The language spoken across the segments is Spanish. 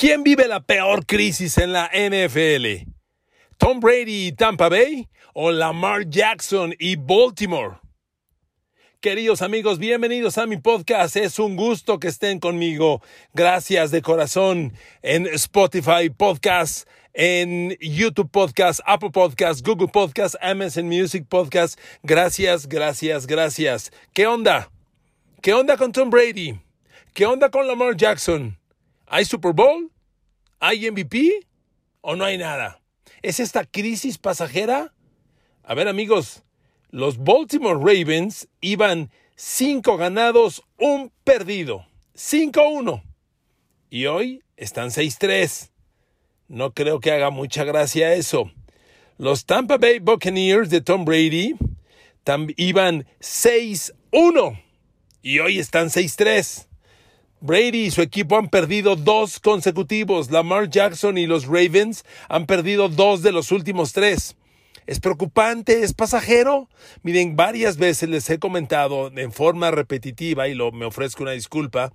¿Quién vive la peor crisis en la NFL? ¿Tom Brady y Tampa Bay o Lamar Jackson y Baltimore? Queridos amigos, bienvenidos a mi podcast. Es un gusto que estén conmigo. Gracias de corazón en Spotify Podcast, en YouTube Podcast, Apple Podcast, Google Podcast, Amazon Music Podcast. Gracias, gracias, gracias. ¿Qué onda? ¿Qué onda con Tom Brady? ¿Qué onda con Lamar Jackson? ¿Hay Super Bowl? ¿Hay MVP? ¿O no hay nada? ¿Es esta crisis pasajera? A ver amigos, los Baltimore Ravens iban cinco ganados, un perdido. 5-1. Y hoy están 6-3. No creo que haga mucha gracia eso. Los Tampa Bay Buccaneers de Tom Brady iban 6-1 y hoy están 6-3. Brady y su equipo han perdido dos consecutivos. Lamar Jackson y los Ravens han perdido dos de los últimos tres. ¿Es preocupante? ¿Es pasajero? Miren, varias veces les he comentado en forma repetitiva y lo, me ofrezco una disculpa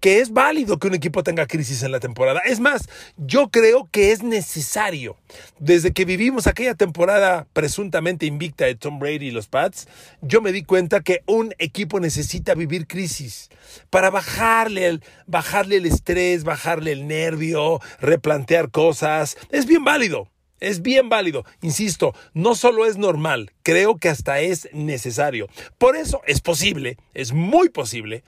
que es válido que un equipo tenga crisis en la temporada. Es más, yo creo que es necesario. Desde que vivimos aquella temporada presuntamente invicta de Tom Brady y los Pats, yo me di cuenta que un equipo necesita vivir crisis para bajarle el, bajarle el estrés, bajarle el nervio, replantear cosas. Es bien válido. Es bien válido, insisto, no solo es normal, creo que hasta es necesario. Por eso es posible, es muy posible,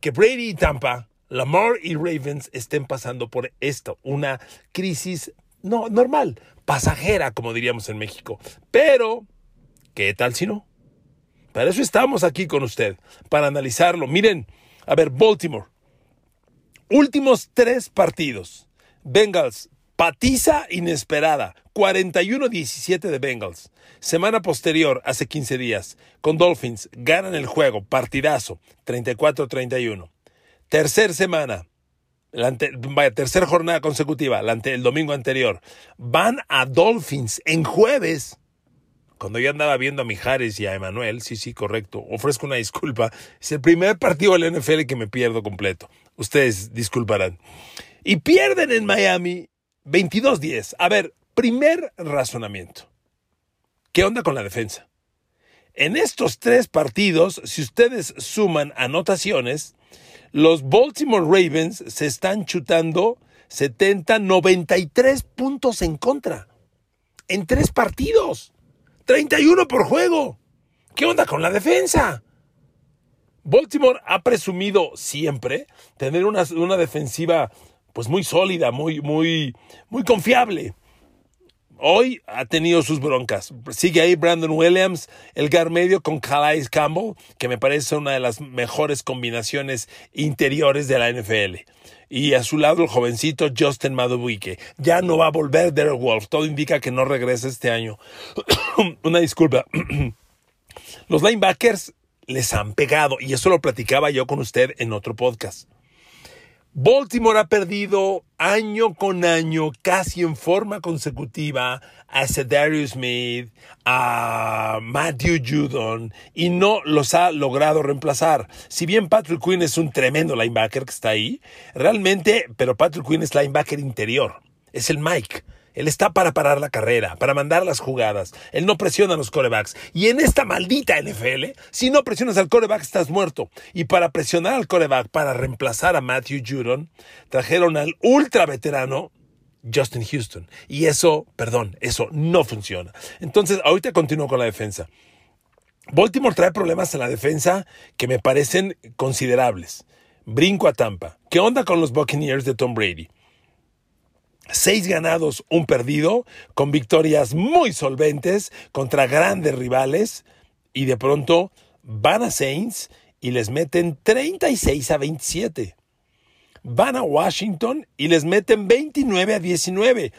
que Brady y Tampa Lamar y Ravens estén pasando por esto, una crisis no normal, pasajera, como diríamos en México. Pero, ¿qué tal si no? Para eso estamos aquí con usted, para analizarlo. Miren, a ver, Baltimore. Últimos tres partidos. Bengals, patiza inesperada. 41-17 de Bengals. Semana posterior, hace 15 días, con Dolphins, ganan el juego, partidazo, 34-31. Tercer semana, la vaya, tercera jornada consecutiva, el domingo anterior, van a Dolphins en jueves. Cuando yo andaba viendo a Mijares y a Emanuel, sí, sí, correcto, ofrezco una disculpa. Es el primer partido del NFL que me pierdo completo. Ustedes disculparán. Y pierden en Miami 22-10. A ver, primer razonamiento. ¿Qué onda con la defensa? En estos tres partidos, si ustedes suman anotaciones, los Baltimore Ravens se están chutando 70, 93 puntos en contra. En tres partidos. 31 por juego. ¿Qué onda con la defensa? Baltimore ha presumido siempre tener una, una defensiva pues muy sólida, muy, muy, muy confiable hoy ha tenido sus broncas. Sigue ahí Brandon Williams, el gar medio con Calais Campbell, que me parece una de las mejores combinaciones interiores de la NFL. Y a su lado el jovencito Justin Madubuike. Ya no va a volver Derek Wolf. Todo indica que no regresa este año. una disculpa. Los linebackers les han pegado y eso lo platicaba yo con usted en otro podcast. Baltimore ha perdido año con año, casi en forma consecutiva, a Cedarius Smith, a Matthew Judon, y no los ha logrado reemplazar. Si bien Patrick Quinn es un tremendo linebacker que está ahí, realmente, pero Patrick Quinn es linebacker interior, es el Mike. Él está para parar la carrera, para mandar las jugadas. Él no presiona a los corebacks. Y en esta maldita NFL, si no presionas al coreback, estás muerto. Y para presionar al coreback, para reemplazar a Matthew Judon, trajeron al ultra veterano Justin Houston. Y eso, perdón, eso no funciona. Entonces, ahorita continúo con la defensa. Baltimore trae problemas en la defensa que me parecen considerables. Brinco a Tampa. ¿Qué onda con los Buccaneers de Tom Brady? Seis ganados, un perdido, con victorias muy solventes contra grandes rivales. Y de pronto van a Saints y les meten 36 a 27. Van a Washington y les meten 29 a 19.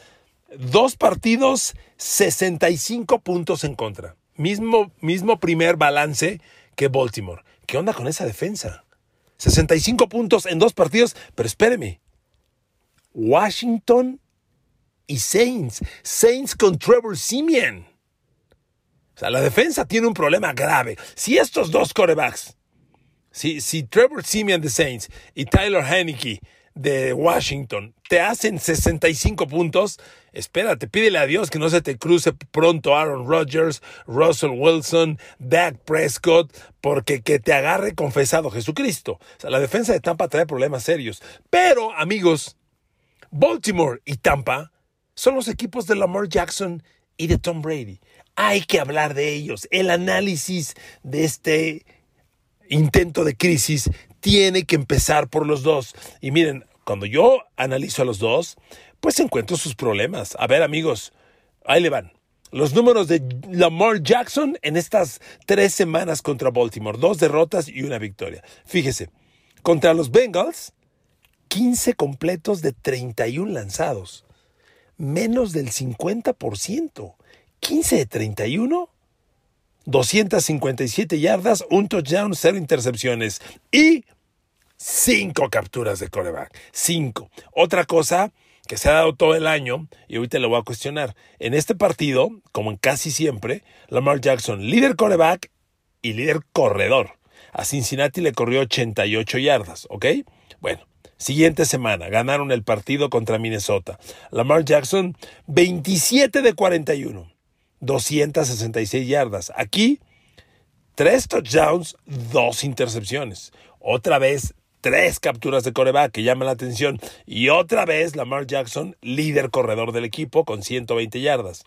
Dos partidos, 65 puntos en contra. Mismo, mismo primer balance que Baltimore. ¿Qué onda con esa defensa? 65 puntos en dos partidos, pero espéreme. Washington y Saints. Saints con Trevor Simeon. O sea, la defensa tiene un problema grave. Si estos dos corebacks, si, si Trevor Simeon de Saints y Tyler Heineke de Washington te hacen 65 puntos, espérate, pídele a Dios que no se te cruce pronto Aaron Rodgers, Russell Wilson, Dak Prescott, porque que te agarre confesado Jesucristo. O sea, la defensa de Tampa trae problemas serios. Pero, amigos, Baltimore y Tampa son los equipos de Lamar Jackson y de Tom Brady. Hay que hablar de ellos. El análisis de este intento de crisis tiene que empezar por los dos. Y miren, cuando yo analizo a los dos, pues encuentro sus problemas. A ver, amigos, ahí le van. Los números de Lamar Jackson en estas tres semanas contra Baltimore. Dos derrotas y una victoria. Fíjese, contra los Bengals, 15 completos de 31 lanzados. Menos del 50%. 15 de 31. 257 yardas, un touchdown, cero intercepciones y cinco capturas de coreback. Cinco. Otra cosa que se ha dado todo el año, y ahorita lo voy a cuestionar. En este partido, como en casi siempre, Lamar Jackson, líder coreback y líder corredor. A Cincinnati le corrió 88 yardas, ¿ok? Bueno, siguiente semana, ganaron el partido contra Minnesota. Lamar Jackson, 27 de 41. 266 yardas. Aquí, tres touchdowns, dos intercepciones. Otra vez, tres capturas de coreback que llaman la atención. Y otra vez, Lamar Jackson, líder corredor del equipo con 120 yardas.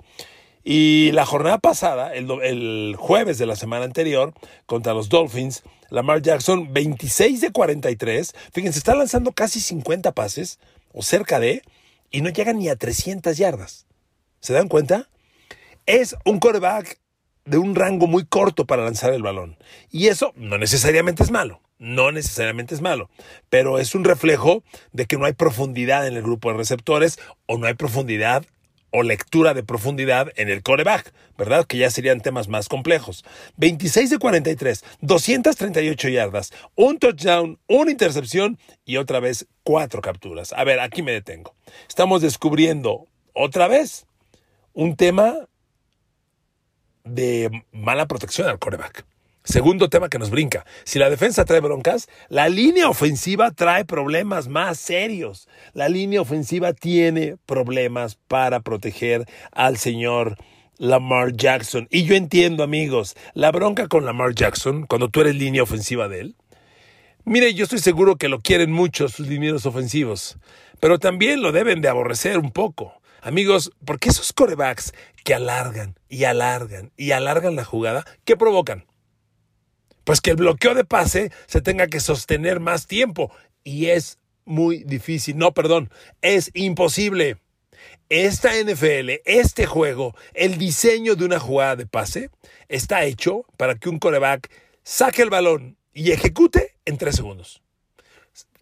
Y la jornada pasada, el, el, jueves de la semana anterior, contra los Dolphins, Lamar Jackson, 26 de 43. Fíjense, está lanzando casi 50 pases, o cerca de, y no llega ni a 300 yardas. ¿Se dan cuenta? es un coreback de un rango muy corto para lanzar el balón. Y eso no necesariamente es malo, no necesariamente es malo, pero es un reflejo de que no hay profundidad en el grupo de receptores o no hay profundidad o lectura de profundidad en el coreback, ¿verdad? Que ya serían temas más complejos. 26 de 43, 238 yardas, un touchdown, una intercepción y otra vez cuatro capturas. A ver, aquí me detengo. Estamos descubriendo otra vez un tema de mala protección al coreback. Segundo tema que nos brinca. Si la defensa trae broncas, la línea ofensiva trae problemas más serios. La línea ofensiva tiene problemas para proteger al señor Lamar Jackson. Y yo entiendo, amigos, la bronca con Lamar Jackson, cuando tú eres línea ofensiva de él. Mire, yo estoy seguro que lo quieren mucho sus linieros ofensivos, pero también lo deben de aborrecer un poco. Amigos, ¿por qué esos corebacks que alargan y alargan y alargan la jugada, qué provocan? Pues que el bloqueo de pase se tenga que sostener más tiempo y es muy difícil. No, perdón, es imposible. Esta NFL, este juego, el diseño de una jugada de pase está hecho para que un coreback saque el balón y ejecute en tres segundos.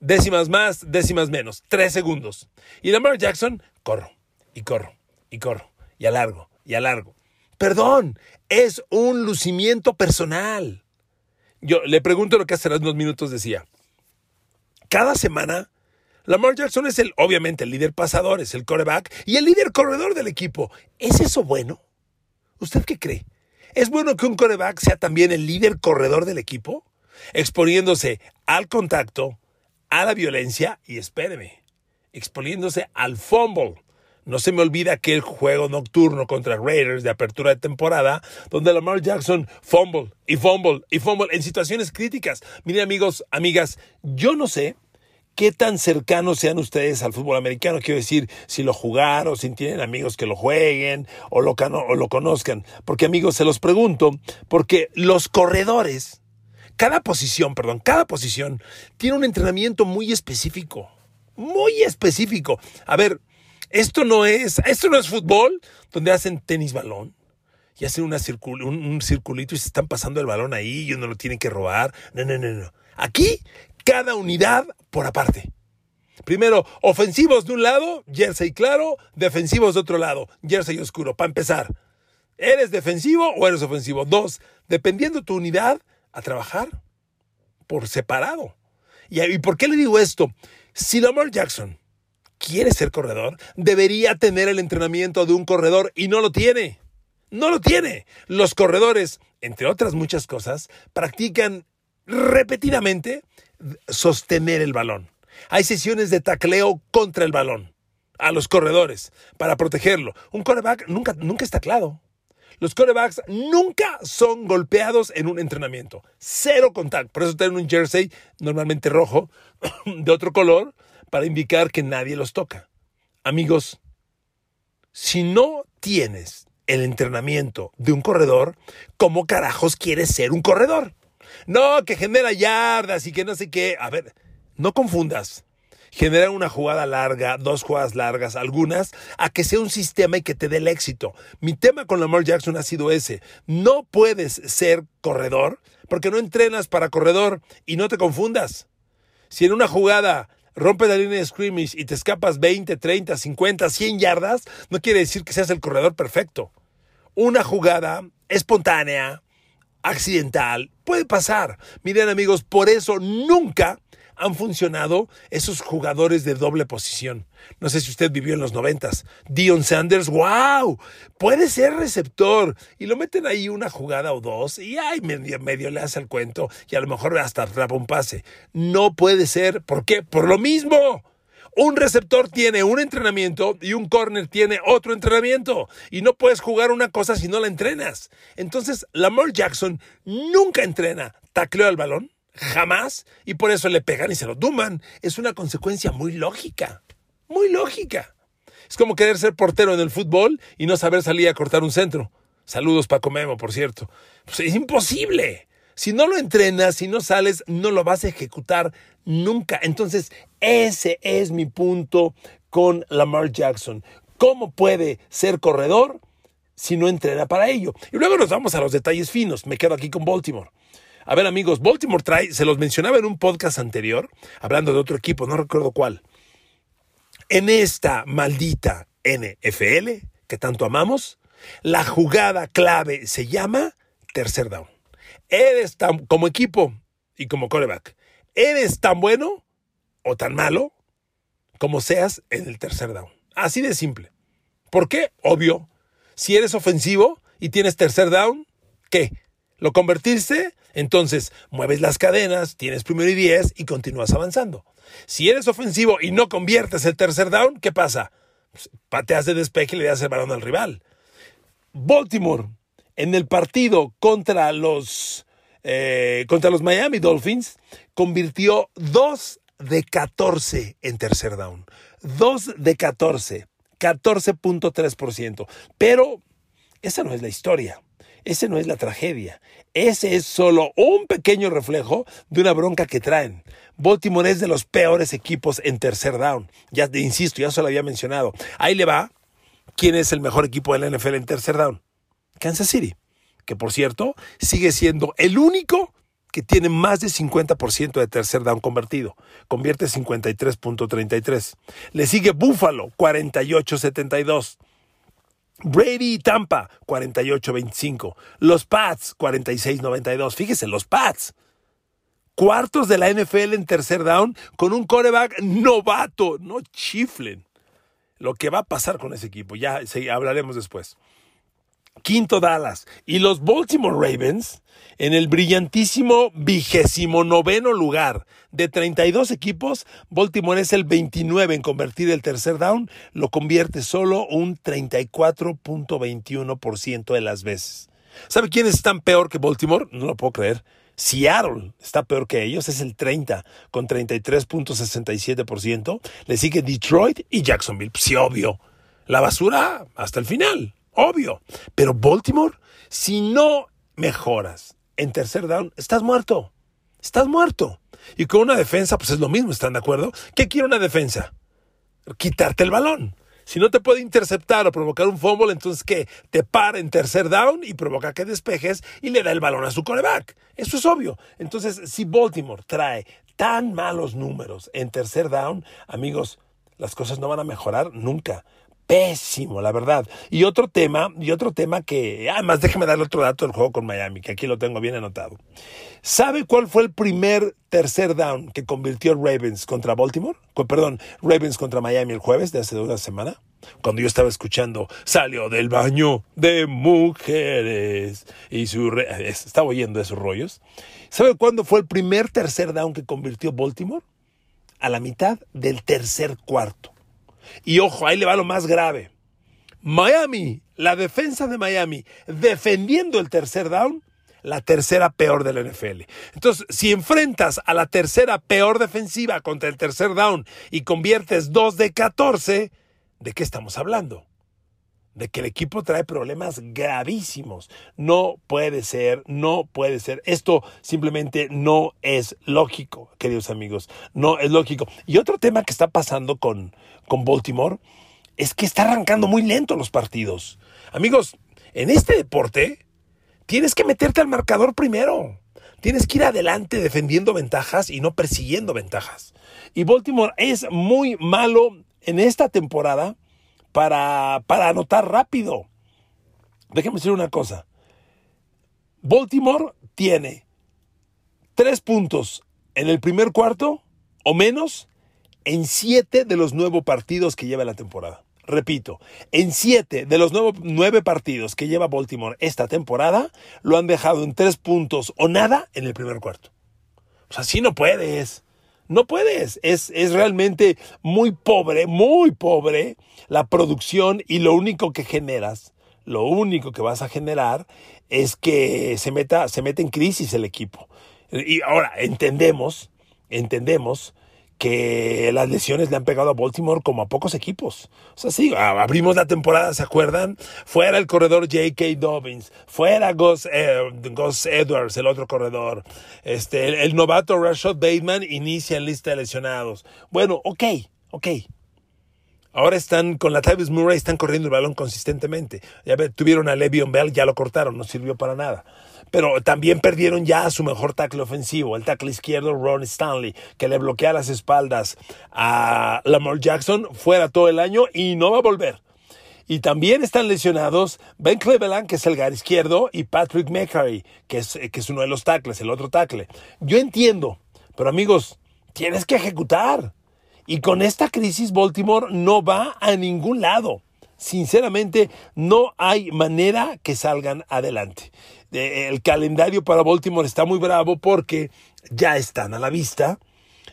Décimas más, décimas menos, tres segundos. Y Lamar Jackson, corro y corro, y corro, y alargo, y alargo. Perdón, es un lucimiento personal. Yo le pregunto lo que hace unos minutos decía. Cada semana, Lamar Jackson es el, obviamente, el líder pasador, es el coreback y el líder corredor del equipo. ¿Es eso bueno? ¿Usted qué cree? ¿Es bueno que un coreback sea también el líder corredor del equipo? Exponiéndose al contacto, a la violencia y espéreme, exponiéndose al fumble, no se me olvida aquel juego nocturno contra Raiders de apertura de temporada, donde Lamar Jackson fumble y fumble y fumble en situaciones críticas. Miren amigos, amigas, yo no sé qué tan cercanos sean ustedes al fútbol americano. Quiero decir, si lo jugaron, si tienen amigos que lo jueguen o lo, o lo conozcan. Porque amigos, se los pregunto, porque los corredores, cada posición, perdón, cada posición tiene un entrenamiento muy específico. Muy específico. A ver, esto no es, esto no es fútbol donde hacen tenis balón y hacen un, circulito y se están pasando el balón ahí y uno lo tiene que robar. No, no, no, no. Aquí, cada unidad por aparte. Primero, ofensivos de un lado, jersey claro, defensivos de otro lado, jersey oscuro. Para empezar, ¿eres defensivo o eres ofensivo? Dos, dependiendo tu unidad, a trabajar por separado. ¿Y, ¿Y por qué le digo esto? Si Lamar Jackson quiere ser corredor, debería tener el entrenamiento de un corredor y no lo tiene. No lo tiene. Los corredores, entre otras muchas cosas, practican repetidamente sostener el balón. Hay sesiones de tacleo contra el balón, a los corredores, para protegerlo. Un coreback nunca, nunca está taclado. Los corebacks nunca son golpeados en un entrenamiento. Cero contacto. Por eso tienen un jersey normalmente rojo, de otro color, para indicar que nadie los toca. Amigos, si no tienes el entrenamiento de un corredor, ¿cómo carajos quieres ser un corredor? No, que genera yardas y que no sé qué. A ver, no confundas generar una jugada larga, dos jugadas largas, algunas, a que sea un sistema y que te dé el éxito. Mi tema con Lamar Jackson ha sido ese. No puedes ser corredor porque no entrenas para corredor y no te confundas. Si en una jugada rompes la línea de scrimmage y te escapas 20, 30, 50, 100 yardas, no quiere decir que seas el corredor perfecto. Una jugada espontánea, accidental, puede pasar. Miren amigos, por eso nunca han funcionado esos jugadores de doble posición. No sé si usted vivió en los noventas. Dion Sanders, wow, puede ser receptor. Y lo meten ahí una jugada o dos y ay, medio, le hace el cuento y a lo mejor hasta atrapa un pase. No puede ser. ¿Por qué? Por lo mismo. Un receptor tiene un entrenamiento y un corner tiene otro entrenamiento. Y no puedes jugar una cosa si no la entrenas. Entonces, Lamar Jackson nunca entrena. Tacleó al balón, Jamás. Y por eso le pegan y se lo tumban. Es una consecuencia muy lógica. Muy lógica. Es como querer ser portero en el fútbol y no saber salir a cortar un centro. Saludos Paco Memo, por cierto. Pues es imposible. Si no lo entrenas, si no sales, no lo vas a ejecutar nunca. Entonces, ese es mi punto con Lamar Jackson. ¿Cómo puede ser corredor si no entrena para ello? Y luego nos vamos a los detalles finos. Me quedo aquí con Baltimore. A ver amigos, Baltimore trae, se los mencionaba en un podcast anterior, hablando de otro equipo, no recuerdo cuál. En esta maldita NFL que tanto amamos, la jugada clave se llama tercer down. Eres tan, como equipo y como coreback, eres tan bueno o tan malo como seas en el tercer down. Así de simple. ¿Por qué? Obvio. Si eres ofensivo y tienes tercer down, ¿qué? ¿Lo convertiste? Entonces, mueves las cadenas, tienes primero y diez y continúas avanzando. Si eres ofensivo y no conviertes el tercer down, ¿qué pasa? Pues, pateas de despeje y le das el balón al rival. Baltimore, en el partido contra los, eh, contra los Miami Dolphins, convirtió 2 de 14 en tercer down. 2 de 14. 14.3%. Pero esa no es la historia. Ese no es la tragedia. Ese es solo un pequeño reflejo de una bronca que traen. Baltimore es de los peores equipos en tercer down. Ya te insisto, ya se lo había mencionado. Ahí le va. ¿Quién es el mejor equipo de la NFL en tercer down? Kansas City. Que por cierto, sigue siendo el único que tiene más de 50% de tercer down convertido. Convierte 53.33. Le sigue Buffalo, 48.72. Brady y Tampa, 48-25. Los Pats, 46-92. Fíjese, los Pats. Cuartos de la NFL en tercer down con un coreback novato. No chiflen. Lo que va a pasar con ese equipo, ya hablaremos después. Quinto Dallas. Y los Baltimore Ravens en el brillantísimo vigésimo noveno lugar. De 32 equipos, Baltimore es el 29 en convertir el tercer down, lo convierte solo un 34.21% de las veces. ¿Sabe quiénes están peor que Baltimore? No lo puedo creer. Seattle está peor que ellos, es el 30 con 33.67%. Le sigue Detroit y Jacksonville. Sí, obvio. La basura hasta el final, obvio. Pero Baltimore, si no mejoras en tercer down, estás muerto. Estás muerto. Y con una defensa, pues es lo mismo, ¿están de acuerdo? ¿Qué quiere una defensa? Quitarte el balón. Si no te puede interceptar o provocar un fumble, entonces ¿qué? Te para en tercer down y provoca que despejes y le da el balón a su coreback. Eso es obvio. Entonces, si Baltimore trae tan malos números en tercer down, amigos, las cosas no van a mejorar nunca pésimo, la verdad. Y otro tema, y otro tema que, además déjeme darle otro dato del juego con Miami, que aquí lo tengo bien anotado. ¿Sabe cuál fue el primer tercer down que convirtió Ravens contra Baltimore? Perdón, Ravens contra Miami el jueves de hace una semana. Cuando yo estaba escuchando, salió del baño de mujeres y su... estaba oyendo esos rollos. ¿Sabe cuándo fue el primer tercer down que convirtió Baltimore? a la mitad del tercer cuarto. Y ojo, ahí le va lo más grave. Miami, la defensa de Miami, defendiendo el tercer down, la tercera peor del NFL. Entonces, si enfrentas a la tercera peor defensiva contra el tercer down y conviertes 2 de 14, ¿de qué estamos hablando? De que el equipo trae problemas gravísimos. No puede ser, no puede ser. Esto simplemente no es lógico, queridos amigos. No es lógico. Y otro tema que está pasando con, con Baltimore es que está arrancando muy lento los partidos. Amigos, en este deporte tienes que meterte al marcador primero. Tienes que ir adelante defendiendo ventajas y no persiguiendo ventajas. Y Baltimore es muy malo en esta temporada para, para anotar rápido. Déjenme decir una cosa. Baltimore tiene tres puntos en el primer cuarto o menos en siete de los nueve partidos que lleva la temporada. Repito, en siete de los nueve, partidos que lleva Baltimore esta temporada, lo han dejado en tres puntos o nada en el primer cuarto. Pues así no puedes. No puedes. Es, es realmente muy pobre, muy pobre la producción y lo único que generas, lo único que vas a generar es que se meta, se mete en crisis el equipo. Y ahora entendemos, entendemos que las lesiones le han pegado a Baltimore como a pocos equipos. O sea, sí, abrimos la temporada, ¿se acuerdan? Fuera el corredor J.K. Dobbins, fuera Gus, eh, Edwards, el otro corredor. Este, el, novato Rashad Bateman inicia en lista de lesionados. Bueno, ok, ok. Ahora están con la Travis Murray, están corriendo el balón consistentemente. Ya tuvieron a Le'Veon Bell, ya lo cortaron, no sirvió para nada pero también perdieron ya a su mejor tackle ofensivo, el tackle izquierdo Ron Stanley, que le bloquea las espaldas a Lamar Jackson fuera todo el año y no va a volver. Y también están lesionados Ben Cleveland, que es el gar izquierdo, y Patrick McCary, que es, que es uno de los tackles, el otro tackle. Yo entiendo, pero amigos, tienes que ejecutar. Y con esta crisis Baltimore no va a ningún lado. Sinceramente, no hay manera que salgan adelante el calendario para Baltimore está muy bravo porque ya están a la vista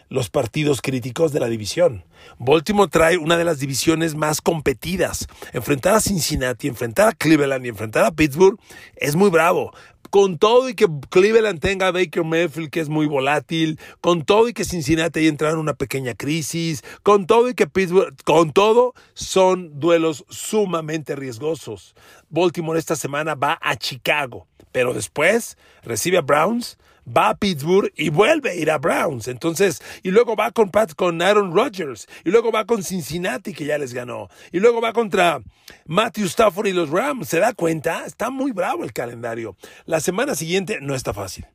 los partidos críticos de la división. Baltimore trae una de las divisiones más competidas. Enfrentar a Cincinnati, enfrentar a Cleveland y enfrentar a Pittsburgh es muy bravo. Con todo y que Cleveland tenga a Baker Mayfield, que es muy volátil, con todo y que Cincinnati haya entrado en una pequeña crisis, con todo y que Pittsburgh, con todo, son duelos sumamente riesgosos. Baltimore esta semana va a Chicago pero después recibe a Browns, va a Pittsburgh y vuelve a ir a Browns. Entonces, y luego va con Pat, con Aaron Rodgers, y luego va con Cincinnati, que ya les ganó, y luego va contra Matthew Stafford y los Rams. ¿Se da cuenta? Está muy bravo el calendario. La semana siguiente no está fácil.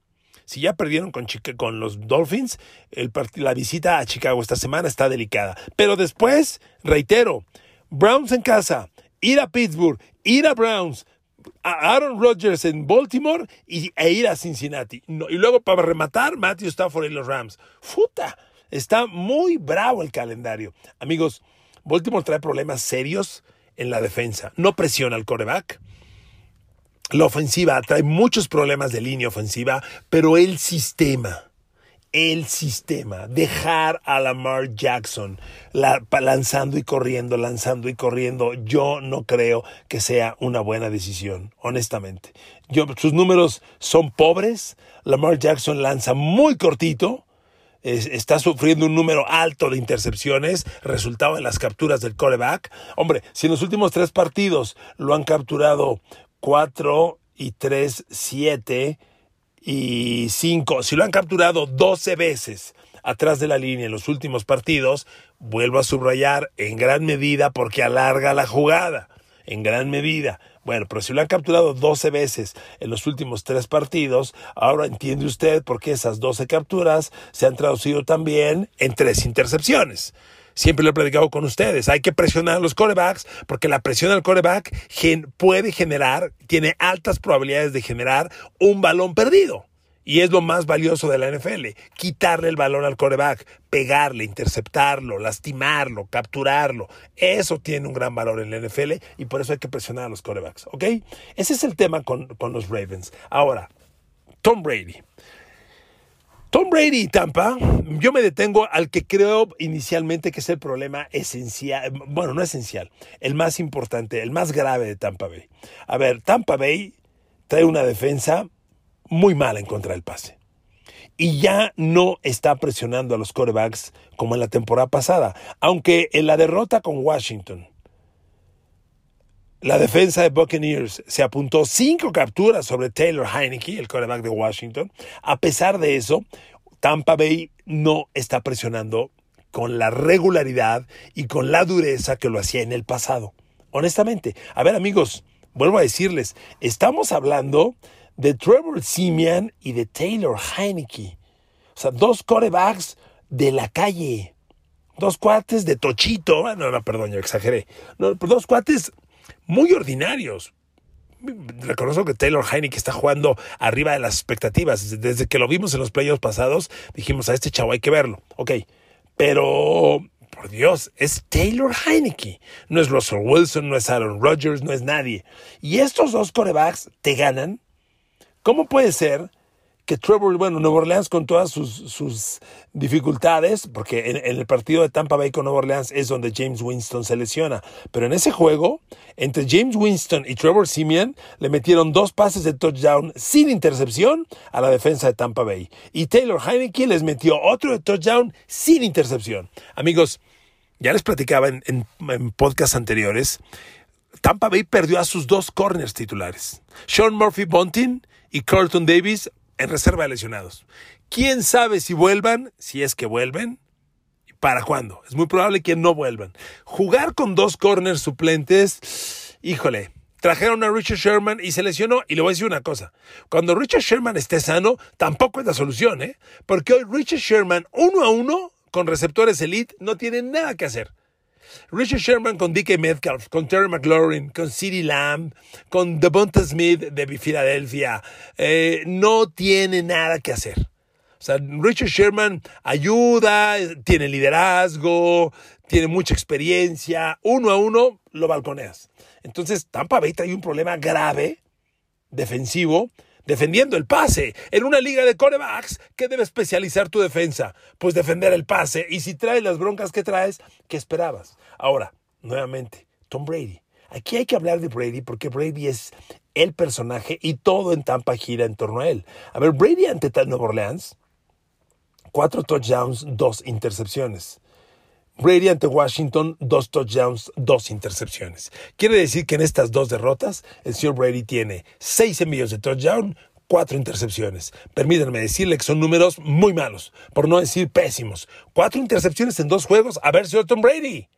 Si ya perdieron con, con los Dolphins, la visita a Chicago esta semana está delicada. Pero después, reitero, Browns en casa, ir a Pittsburgh, ir a Browns, a Aaron Rodgers en Baltimore y, e ir a Cincinnati. y luego para rematar, Matthew Stafford y los Rams. ¡Futa! Está muy bravo el calendario. Amigos, Baltimore trae problemas serios en la defensa. No presiona al coreback. La ofensiva trae muchos problemas de línea ofensiva, pero el sistema el sistema, dejar a Lamar Jackson lanzando y corriendo, lanzando y corriendo, yo no creo que sea una buena decisión, honestamente. Sus números son pobres, Lamar Jackson lanza muy cortito, está sufriendo un número alto de intercepciones, resultado en las capturas del coreback. Hombre, si en los últimos tres partidos lo han capturado cuatro y tres, siete, y 5, si lo han capturado 12 veces atrás de la línea en los últimos partidos, vuelvo a subrayar en gran medida porque alarga la jugada, en gran medida. Bueno, pero si lo han capturado 12 veces en los últimos tres partidos, ahora entiende usted por qué esas 12 capturas se han traducido también en tres intercepciones. Siempre lo he predicado con ustedes. Hay que presionar a los corebacks porque la presión al coreback puede generar, tiene altas probabilidades de generar un balón perdido. Y es lo más valioso de la NFL. Quitarle el balón al coreback, pegarle, interceptarlo, lastimarlo, capturarlo. Eso tiene un gran valor en la NFL y por eso hay que presionar a los corebacks. ¿Ok? Ese es el tema con, con los Ravens. Ahora, Tom Brady. Tom Brady y Tampa, yo me detengo al que creo inicialmente que es el problema esencial, bueno, no esencial, el más importante, el más grave de Tampa Bay. A ver, Tampa Bay trae una defensa muy mala en contra del pase. Y ya no está presionando a los quarterbacks como en la temporada pasada, aunque en la derrota con Washington, la defensa de Buccaneers se apuntó cinco capturas sobre Taylor Heineke, el quarterback de Washington. A pesar de eso, Tampa Bay no está presionando con la regularidad y con la dureza que lo hacía en el pasado. Honestamente, a ver amigos, vuelvo a decirles, estamos hablando de Trevor Simeon y de Taylor Heineke. O sea, dos corebacks de la calle. Dos cuates de tochito. Ah, no, no, perdón, yo exageré. Dos cuates muy ordinarios. Reconozco que Taylor Heineke está jugando arriba de las expectativas. Desde que lo vimos en los playoffs pasados, dijimos a este chavo hay que verlo. Ok, pero por Dios, es Taylor Heineke. No es Russell Wilson, no es Aaron Rodgers, no es nadie. Y estos dos corebacks te ganan. ¿Cómo puede ser que Trevor, bueno, Nueva Orleans con todas sus, dificultades, porque en, el partido de Tampa Bay con Nueva Orleans es donde James Winston se lesiona, pero en ese juego, entre James Winston y Trevor Simeon, le metieron dos pases de touchdown sin intercepción a la defensa de Tampa Bay. Y Taylor Heineke les metió otro de touchdown sin intercepción. Amigos, ya les platicaba en, en podcasts anteriores, Tampa Bay perdió a sus dos corners titulares. Sean Murphy Bunting y Carlton Davis en reserva de lesionados. ¿Quién sabe si vuelvan? Si es que vuelven. ¿Para cuándo? Es muy probable que no vuelvan. Jugar con dos corners suplentes, híjole, trajeron a Richard Sherman y se lesionó. Y le voy a decir una cosa, cuando Richard Sherman esté sano, tampoco es la solución, ¿eh? Porque hoy Richard Sherman, uno a uno, con receptores elite, no tiene nada que hacer. Richard Sherman con DK Metcalf, con Terry McLaurin, con CeeDee Lamb, con Devonta Smith de Filadelfia, eh, no tiene nada que hacer. O sea, Richard Sherman ayuda, tiene liderazgo, tiene mucha experiencia. Uno a uno lo balconeas. Entonces, Tampa Bay trae un problema grave defensivo defendiendo el pase. En una liga de corebacks, ¿qué debe especializar tu defensa? Pues defender el pase. Y si traes las broncas que traes, ¿qué esperabas? Ahora, nuevamente, Tom Brady. Aquí hay que hablar de Brady porque Brady es el personaje y todo en Tampa gira en torno a él. A ver, Brady ante Nueva Orleans, cuatro touchdowns, dos intercepciones. Brady ante Washington, dos touchdowns, dos intercepciones. Quiere decir que en estas dos derrotas, el señor Brady tiene seis envíos de touchdown, cuatro intercepciones. Permítanme decirle que son números muy malos, por no decir pésimos. Cuatro intercepciones en dos juegos, a ver, señor Tom Brady.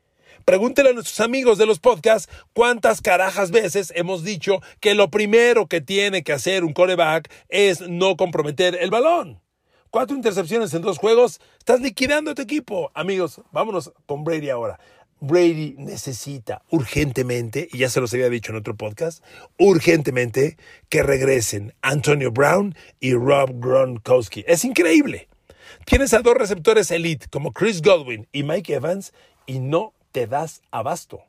Pregúntele a nuestros amigos de los podcasts cuántas carajas veces hemos dicho que lo primero que tiene que hacer un coreback es no comprometer el balón. Cuatro intercepciones en dos juegos. Estás liquidando tu equipo. Amigos, vámonos con Brady ahora. Brady necesita urgentemente, y ya se los había dicho en otro podcast, urgentemente que regresen Antonio Brown y Rob Gronkowski. Es increíble. Tienes a dos receptores elite como Chris Godwin y Mike Evans y no te das abasto.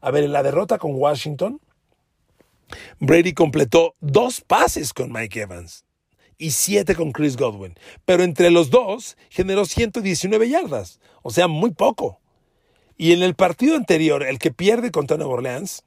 A ver, en la derrota con Washington, Brady completó dos pases con Mike Evans y 7 con Chris Godwin. Pero entre los dos generó 119 yardas, o sea, muy poco. Y en el partido anterior, el que pierde contra Nueva Orleans,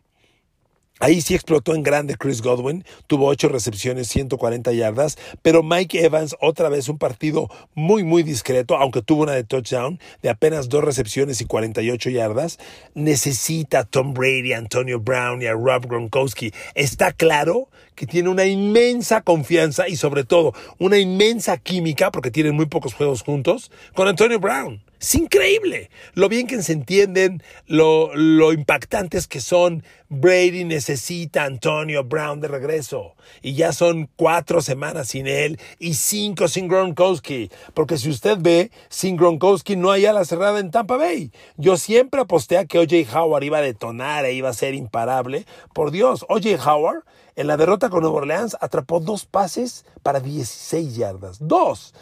Ahí sí explotó en grande Chris Godwin, tuvo ocho recepciones, 140 yardas, pero Mike Evans otra vez un partido muy muy discreto, aunque tuvo una de touchdown de apenas dos recepciones y 48 yardas. Necesita a Tom Brady, a Antonio Brown y a Rob Gronkowski. Está claro que tiene una inmensa confianza y sobre todo una inmensa química, porque tienen muy pocos juegos juntos, con Antonio Brown. Es increíble lo bien que se entienden, lo, lo impactantes que son. Brady necesita Antonio Brown de regreso. Y ya son cuatro semanas sin él y cinco sin Gronkowski. Porque si usted ve, sin Gronkowski no hay ala cerrada en Tampa Bay. Yo siempre aposté a que OJ Howard iba a detonar e iba a ser imparable. Por Dios, OJ Howard en la derrota con Nueva Orleans atrapó dos pases para 16 yardas. Dos.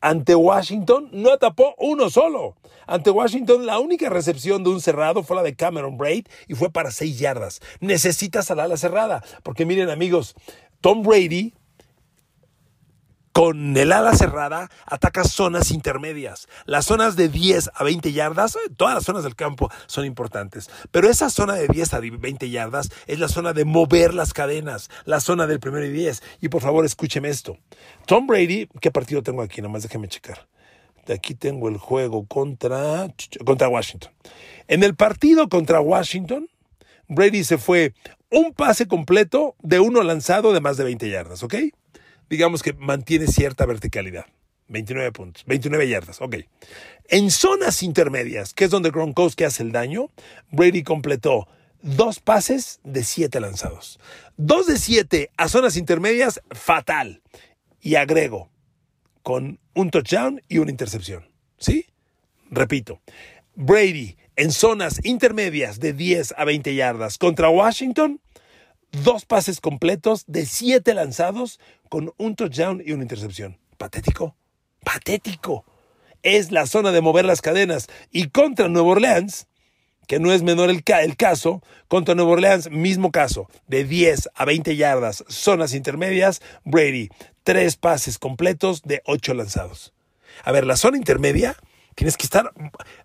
Ante Washington no atapó uno solo. Ante Washington la única recepción de un cerrado fue la de Cameron Braid y fue para seis yardas. Necesitas a la ala cerrada. Porque miren amigos, Tom Brady con el ala cerrada atacas zonas intermedias. Las zonas de 10 a 20 yardas, todas las zonas del campo son importantes, pero esa zona de 10 a 20 yardas es la zona de mover las cadenas, la zona del primero y 10. Y por favor, escúcheme esto. Tom Brady, ¿qué partido tengo aquí? Nomás déjeme checar. Aquí tengo el juego contra, contra Washington. En el partido contra Washington, Brady se fue un pase completo de uno lanzado de más de 20 yardas, ¿ok? Digamos que mantiene cierta verticalidad. 29 puntos, 29 yardas, ok. En zonas intermedias, que es donde Gronkowski hace el daño, Brady completó dos pases de siete lanzados. Dos de siete a zonas intermedias, fatal. Y agrego, con un touchdown y una intercepción. ¿Sí? Repito, Brady en zonas intermedias de 10 a 20 yardas contra Washington, dos pases completos de siete lanzados con un touchdown y una intercepción. Patético, patético. Es la zona de mover las cadenas. Y contra Nueva Orleans, que no es menor el, el, caso, contra Nueva Orleans, mismo caso, de 10 a 20 yardas, zonas intermedias, Brady, tres pases completos de ocho lanzados. A ver, la zona intermedia, tienes que estar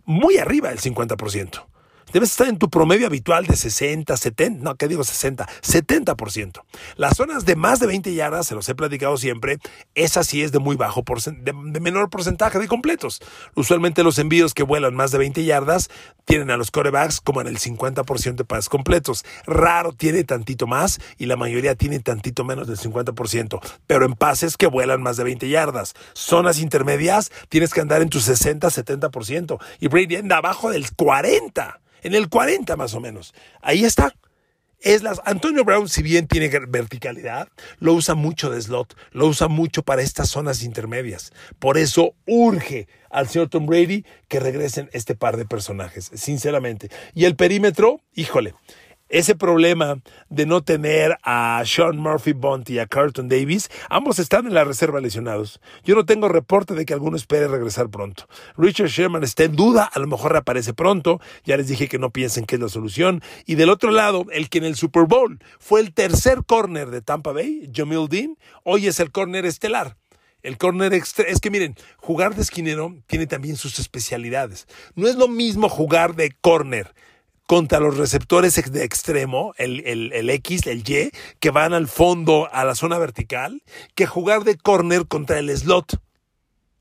muy arriba del 50%. Debes estar en tu promedio habitual de 60, 70, no, ¿qué digo 60? 70%. Las zonas de más de 20 yardas, se los he platicado siempre, esa sí es de muy bajo, de, menor porcentaje de completos. Usualmente los envíos que vuelan más de 20 yardas tienen a los corebacks como en el 50% de pases completos. Raro tiene tantito más y la mayoría tiene tantito menos del 50%, pero en pases que vuelan más de 20 yardas. Zonas intermedias tienes que andar en tu 60, 70% y Brady anda abajo del 40 en el 40 más o menos. Ahí está. Es las, Antonio Brown, si bien tiene verticalidad, lo usa mucho de slot, lo usa mucho para estas zonas intermedias. Por eso urge al señor Tom Brady que regresen este par de personajes, sinceramente. Y el perímetro, híjole, ese problema de no tener a Sean Murphy Bond y a Carlton Davis, ambos están en la reserva lesionados. Yo no tengo reporte de que alguno espere regresar pronto. Richard Sherman está en duda, a lo mejor reaparece pronto, ya les dije que no piensen que es la solución. Y del otro lado, el que en el Super Bowl fue el tercer corner de Tampa Bay, Jamil Dean, hoy es el corner estelar. El corner extra, es que miren, jugar de esquinero tiene también sus especialidades. No es lo mismo jugar de corner contra los receptores de extremo, el, el, X, el Y, que van al fondo a la zona vertical, que jugar de corner contra el slot,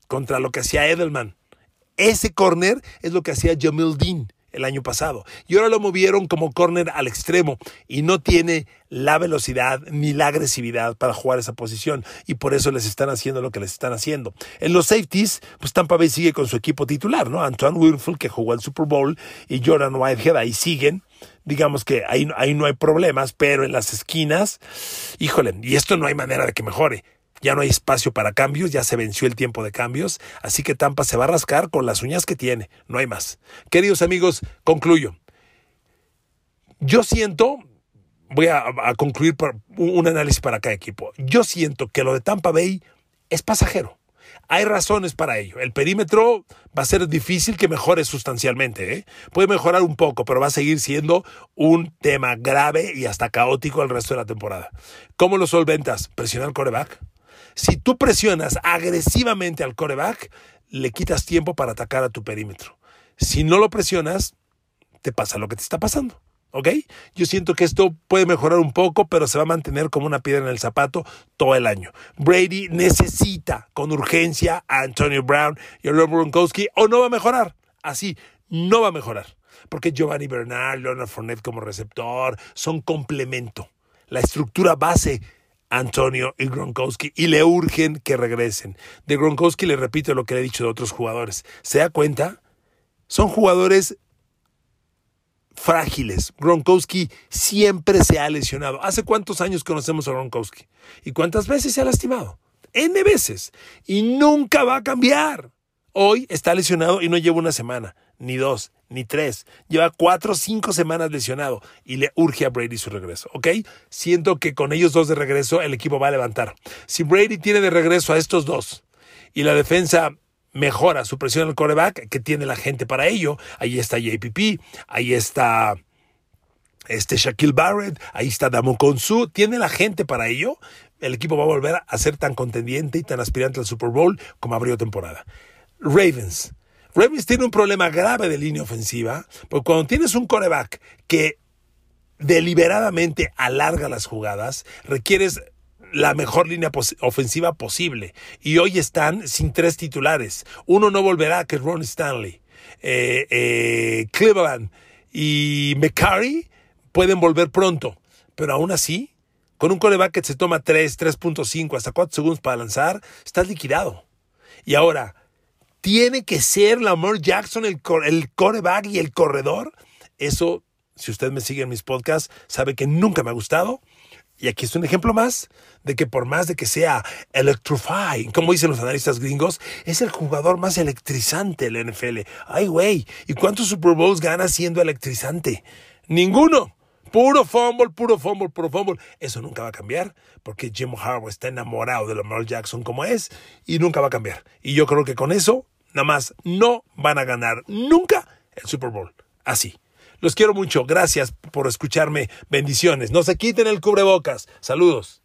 contra lo que hacía Edelman. Ese corner es lo que hacía Jamil Dean el año pasado. Y ahora lo movieron como corner al extremo y no tiene la velocidad ni la agresividad para jugar esa posición y por eso les están haciendo lo que les están haciendo. En los safeties, pues Tampa Bay sigue con su equipo titular, ¿no? Antoine Winfield que jugó el Super Bowl y Jordan Whitehead ahí siguen. Digamos que ahí, ahí no hay problemas, pero en las esquinas, híjole, y esto no hay manera de que mejore ya no hay espacio para cambios, ya se venció el tiempo de cambios, así que Tampa se va a rascar con las uñas que tiene, no hay más. Queridos amigos, concluyo. Yo siento, voy a, concluir por un análisis para cada equipo, yo siento que lo de Tampa Bay es pasajero. Hay razones para ello. El perímetro va a ser difícil que mejore sustancialmente. ¿eh? Puede mejorar un poco, pero va a seguir siendo un tema grave y hasta caótico el resto de la temporada. ¿Cómo lo solventas? Presionar coreback si tú presionas agresivamente al coreback, le quitas tiempo para atacar a tu perímetro. Si no lo presionas, te pasa lo que te está pasando. ¿Ok? Yo siento que esto puede mejorar un poco, pero se va a mantener como una piedra en el zapato todo el año. Brady necesita con urgencia a Antonio Brown y a Rob Gronkowski o no va a mejorar. Así, no va a mejorar. Porque Giovanni Bernard, Leonard Fournette como receptor son complemento. La estructura base Antonio y Gronkowski y le urgen que regresen. De Gronkowski le repito lo que le he dicho de otros jugadores. ¿Se da cuenta? Son jugadores frágiles. Gronkowski siempre se ha lesionado. ¿Hace cuántos años conocemos a Gronkowski? ¿Y cuántas veces se ha lastimado? N veces. Y nunca va a cambiar. Hoy está lesionado y no lleva una semana, ni dos, ni tres. Lleva cuatro o cinco semanas lesionado y le urge a Brady su regreso, ¿ok? Siento que con ellos dos de regreso el equipo va a levantar. Si Brady tiene de regreso a estos dos y la defensa mejora su presión al coreback, que tiene la gente para ello, ahí está JPP, ahí está este Shaquille Barrett, ahí está Damon Konsu, tiene la gente para ello. El equipo va a volver a ser tan contendiente y tan aspirante al Super Bowl como abrió temporada. Ravens. Ravens tiene un problema grave de línea ofensiva, porque cuando tienes un coreback que deliberadamente alarga las jugadas, requieres la mejor línea ofensiva posible. Y hoy están sin tres titulares. Uno no volverá, que es Ron Stanley. Eh, eh, Cleveland y McCarry pueden volver pronto. Pero aún así, con un coreback que se toma 3, 3.5, hasta 4 segundos para lanzar, estás liquidado. Y ahora, ¿tiene que ser Lamar Jackson el, el coreback y el corredor? Eso, si usted me sigue en mis podcasts, sabe que nunca me ha gustado. Y aquí es un ejemplo más de que por más de que sea electrify, como dicen los analistas gringos, es el jugador más electrizante del NFL. Ay, güey, ¿y cuántos Super Bowls gana siendo electrizante? Ninguno. Puro fumble, puro fumble, puro fumble. Eso nunca va a cambiar porque Jim Harbaugh está enamorado de Lamar Jackson como es y nunca va a cambiar. Y yo creo que con eso, nada más, no van a ganar nunca el Super Bowl. Así. Los quiero mucho. Gracias por escucharme. Bendiciones. No se quiten el cubrebocas. Saludos.